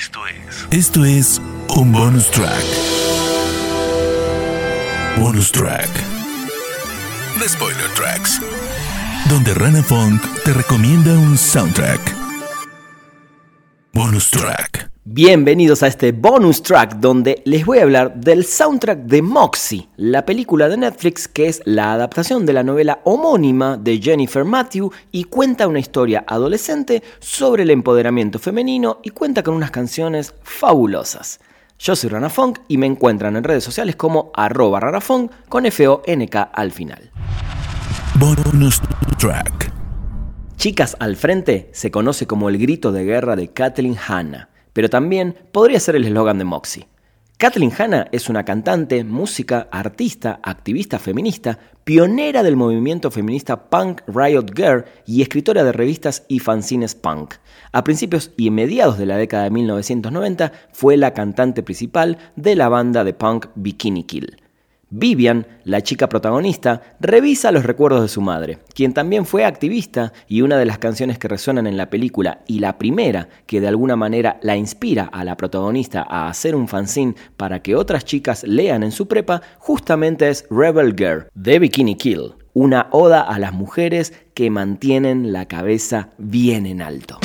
Esto es. Esto es un bonus track. Bonus track. The Spoiler Tracks. Donde Rana Funk te recomienda un soundtrack. Bonus track. Bienvenidos a este bonus track donde les voy a hablar del soundtrack de Moxie, la película de Netflix que es la adaptación de la novela homónima de Jennifer Matthew y cuenta una historia adolescente sobre el empoderamiento femenino y cuenta con unas canciones fabulosas. Yo soy Rana Funk y me encuentran en redes sociales como arroba ranafunk con F-O-N-K al final. Bonus track. Chicas al frente se conoce como el grito de guerra de Kathleen Hanna pero también podría ser el eslogan de Moxie. Kathleen Hanna es una cantante, música, artista, activista feminista, pionera del movimiento feminista Punk Riot Girl y escritora de revistas y fanzines punk. A principios y mediados de la década de 1990 fue la cantante principal de la banda de punk Bikini Kill. Vivian, la chica protagonista, revisa los recuerdos de su madre, quien también fue activista y una de las canciones que resuenan en la película y la primera que de alguna manera la inspira a la protagonista a hacer un fanzine para que otras chicas lean en su prepa, justamente es Rebel Girl de Bikini Kill, una oda a las mujeres que mantienen la cabeza bien en alto.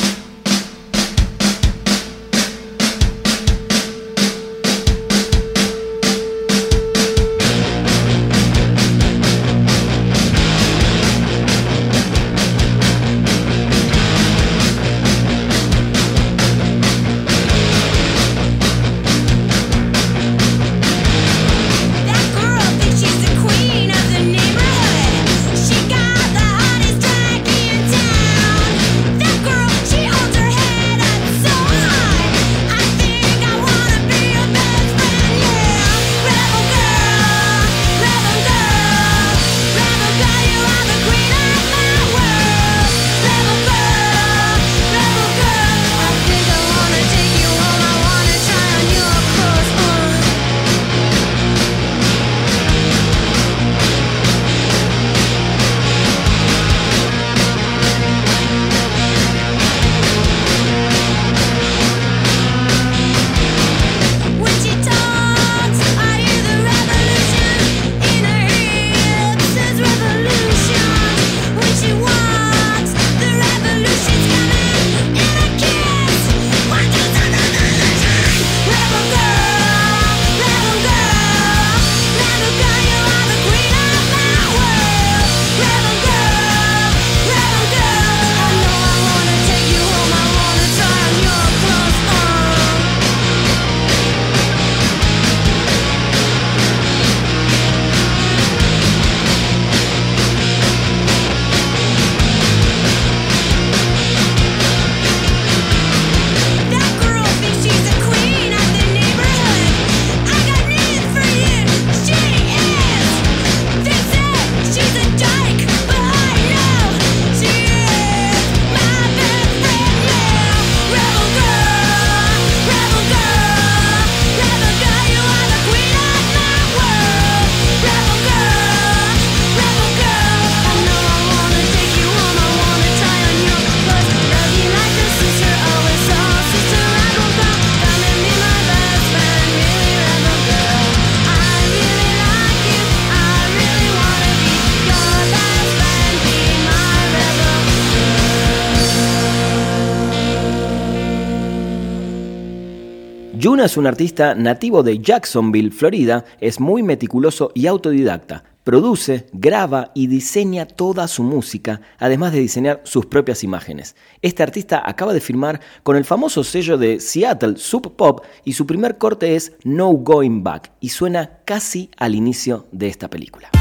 Yuna es un artista nativo de Jacksonville, Florida, es muy meticuloso y autodidacta. Produce, graba y diseña toda su música, además de diseñar sus propias imágenes. Este artista acaba de firmar con el famoso sello de Seattle Sub Pop y su primer corte es No Going Back y suena casi al inicio de esta película.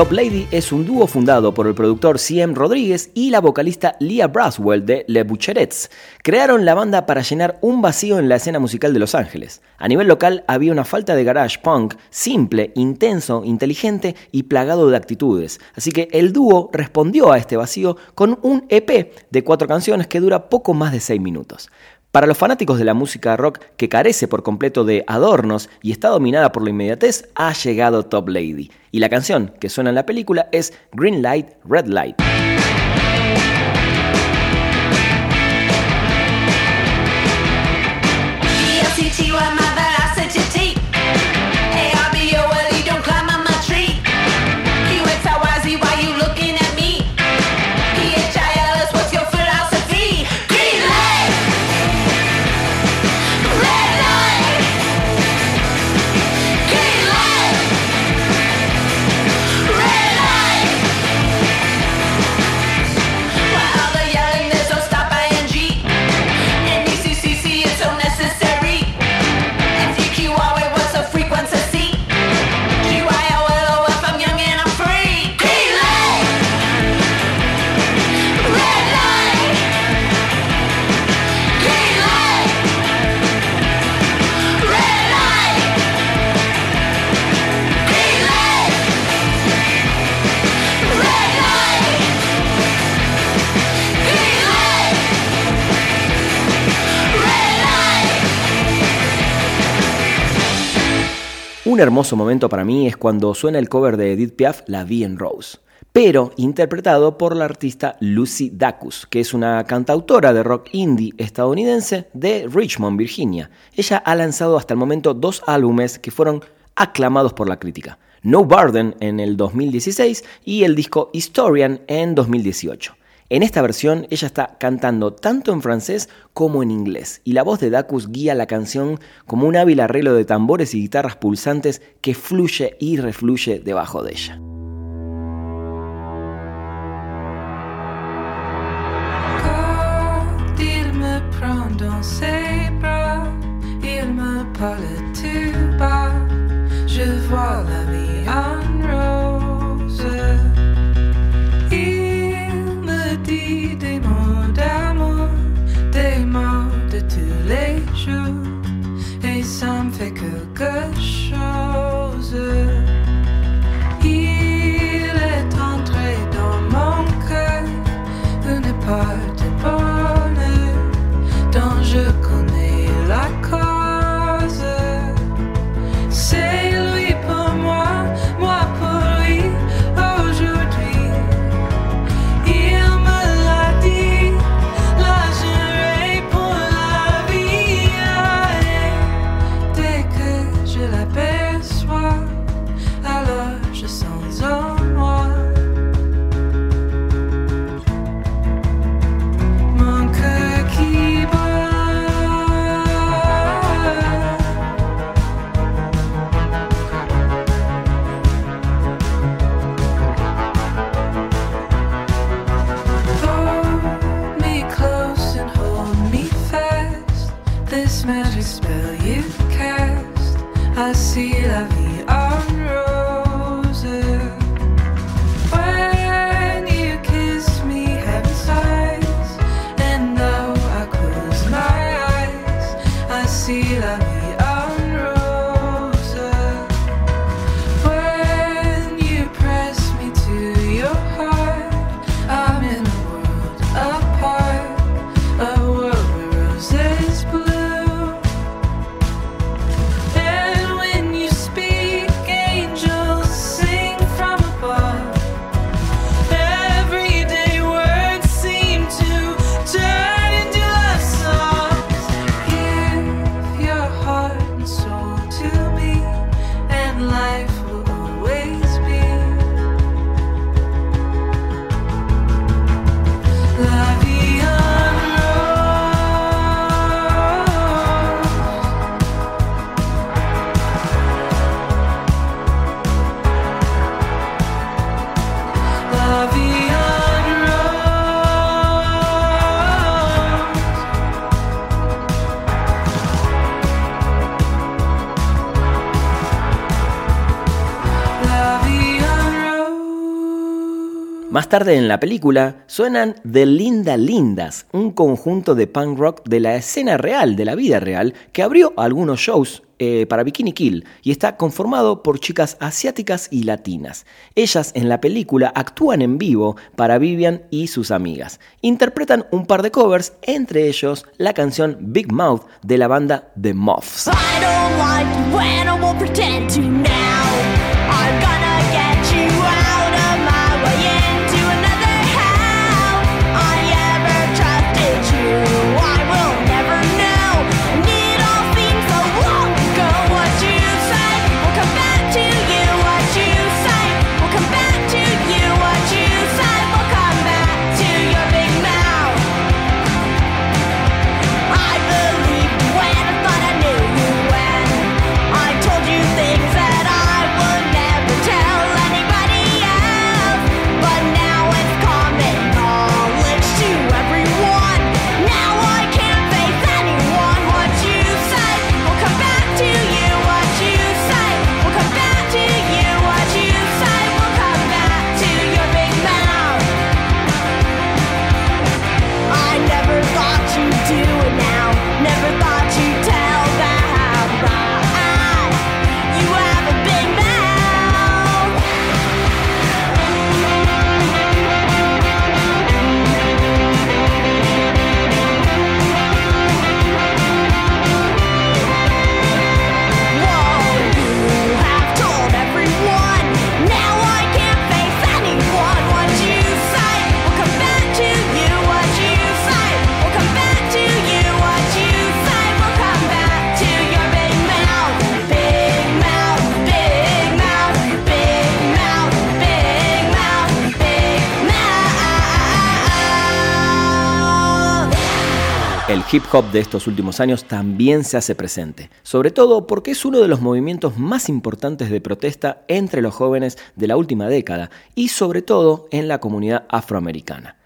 Top Lady es un dúo fundado por el productor CM Rodríguez y la vocalista Leah Braswell de Le Boucherettes. Crearon la banda para llenar un vacío en la escena musical de Los Ángeles. A nivel local había una falta de garage punk simple, intenso, inteligente y plagado de actitudes. Así que el dúo respondió a este vacío con un EP de cuatro canciones que dura poco más de seis minutos. Para los fanáticos de la música rock que carece por completo de adornos y está dominada por la inmediatez, ha llegado Top Lady. Y la canción que suena en la película es Green Light, Red Light. Un hermoso momento para mí es cuando suena el cover de Edith Piaf, La Vie en Rose, pero interpretado por la artista Lucy Dacus, que es una cantautora de rock indie estadounidense de Richmond, Virginia. Ella ha lanzado hasta el momento dos álbumes que fueron aclamados por la crítica. No Burden en el 2016 y el disco Historian en 2018. En esta versión ella está cantando tanto en francés como en inglés y la voz de Dacus guía la canción como un hábil arreglo de tambores y guitarras pulsantes que fluye y refluye debajo de ella. say This magic spell you cast. I see la vie Más tarde en la película suenan The Linda Lindas, un conjunto de punk rock de la escena real, de la vida real, que abrió algunos shows eh, para Bikini Kill y está conformado por chicas asiáticas y latinas. Ellas en la película actúan en vivo para Vivian y sus amigas. Interpretan un par de covers, entre ellos la canción Big Mouth de la banda The Muffs. I don't like El hip hop de estos últimos años también se hace presente, sobre todo porque es uno de los movimientos más importantes de protesta entre los jóvenes de la última década y sobre todo en la comunidad afroamericana.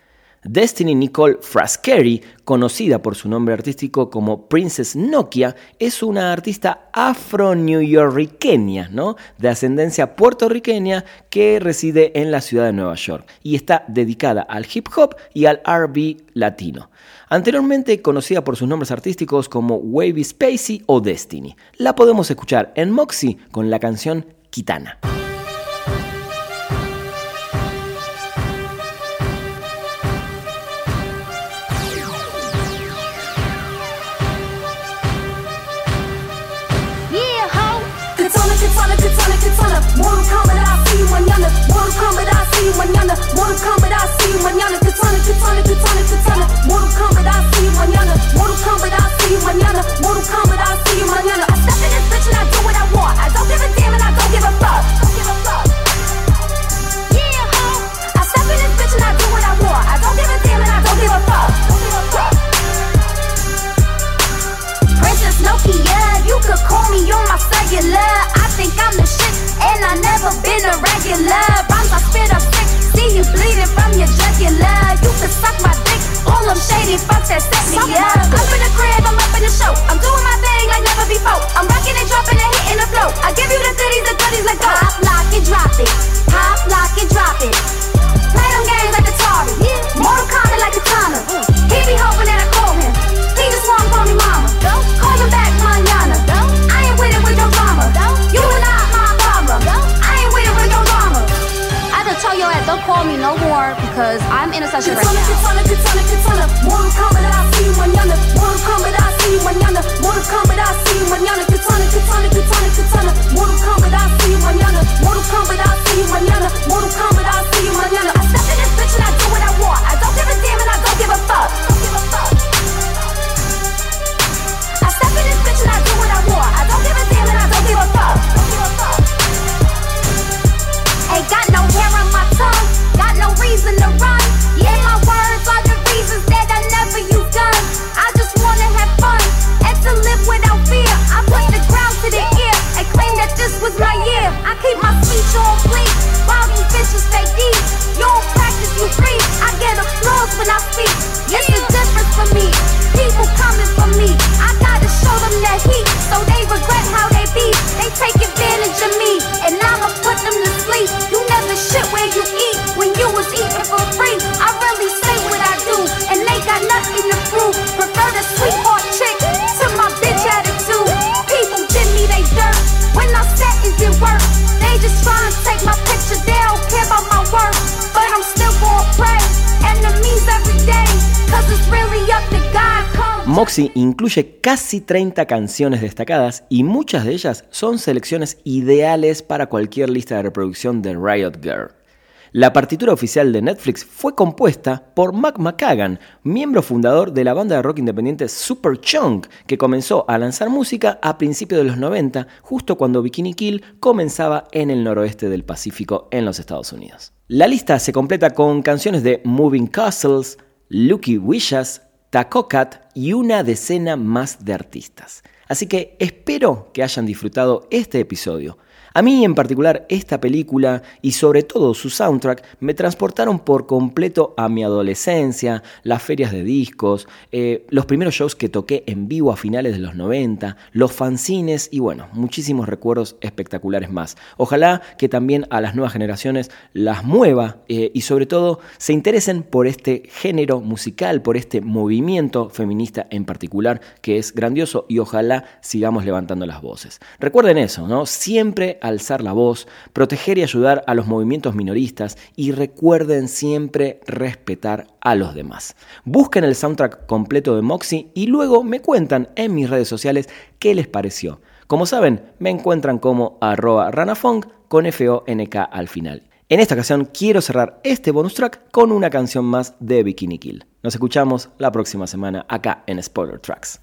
Destiny Nicole Frasqueri, conocida por su nombre artístico como Princess Nokia, es una artista afro-newyorriqueña, ¿no? De ascendencia puertorriqueña que reside en la ciudad de Nueva York y está dedicada al hip hop y al RB latino anteriormente conocida por sus nombres artísticos como Wavy Spacey o Destiny. La podemos escuchar en Moxie con la canción Kitana. mañana. Mortal Kombat, I'll see you mañana. Katana, katana, katana, katana. Mortal Kombat, I'll see you mañana. Mortal Kombat, I'll see you mañana. Mortal Kombat, I'll see you mañana. I step in this bitch and I do what I want. I don't give a damn. Moxie incluye casi 30 canciones destacadas y muchas de ellas son selecciones ideales para cualquier lista de reproducción de Riot Girl. La partitura oficial de Netflix fue compuesta por Mac McCagan, miembro fundador de la banda de rock independiente Superchunk, que comenzó a lanzar música a principios de los 90, justo cuando Bikini Kill comenzaba en el noroeste del Pacífico en los Estados Unidos. La lista se completa con canciones de Moving Castles, Lucky Wishes, Taco Cat y una decena más de artistas. Así que espero que hayan disfrutado este episodio. A mí en particular esta película y sobre todo su soundtrack me transportaron por completo a mi adolescencia, las ferias de discos, eh, los primeros shows que toqué en vivo a finales de los 90, los fanzines y bueno, muchísimos recuerdos espectaculares más. Ojalá que también a las nuevas generaciones las mueva eh, y sobre todo se interesen por este género musical, por este movimiento feminista en particular que es grandioso y ojalá sigamos levantando las voces. Recuerden eso, ¿no? Siempre alzar la voz, proteger y ayudar a los movimientos minoristas y recuerden siempre respetar a los demás. Busquen el soundtrack completo de Moxie y luego me cuentan en mis redes sociales qué les pareció. Como saben, me encuentran como arroba ranafong con F-O-N-K al final. En esta ocasión quiero cerrar este bonus track con una canción más de Bikini Kill. Nos escuchamos la próxima semana acá en Spoiler Tracks.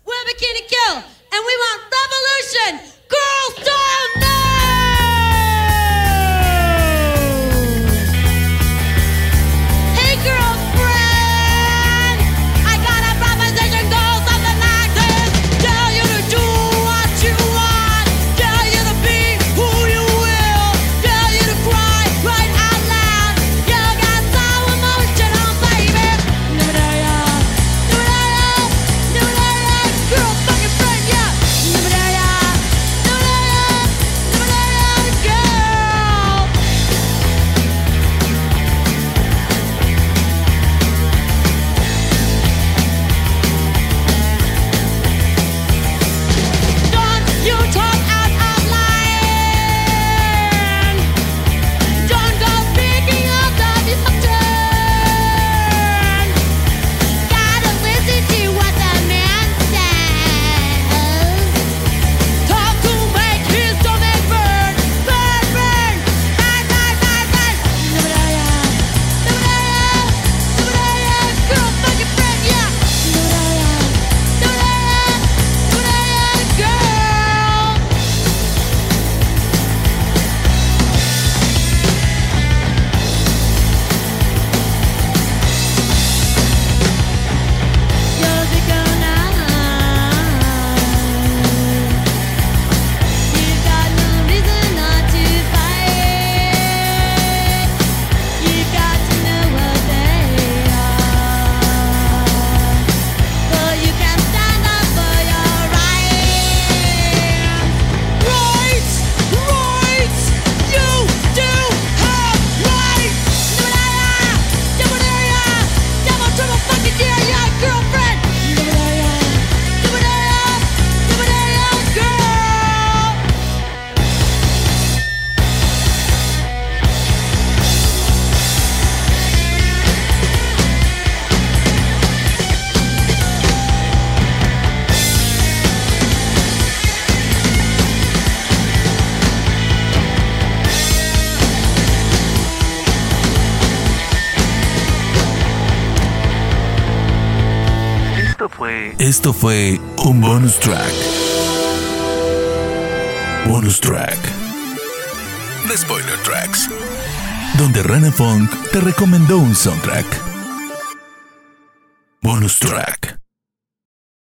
Esto fue un bonus track. Bonus track. The Spoiler Tracks. Donde Rana Funk te recomendó un soundtrack. Bonus track.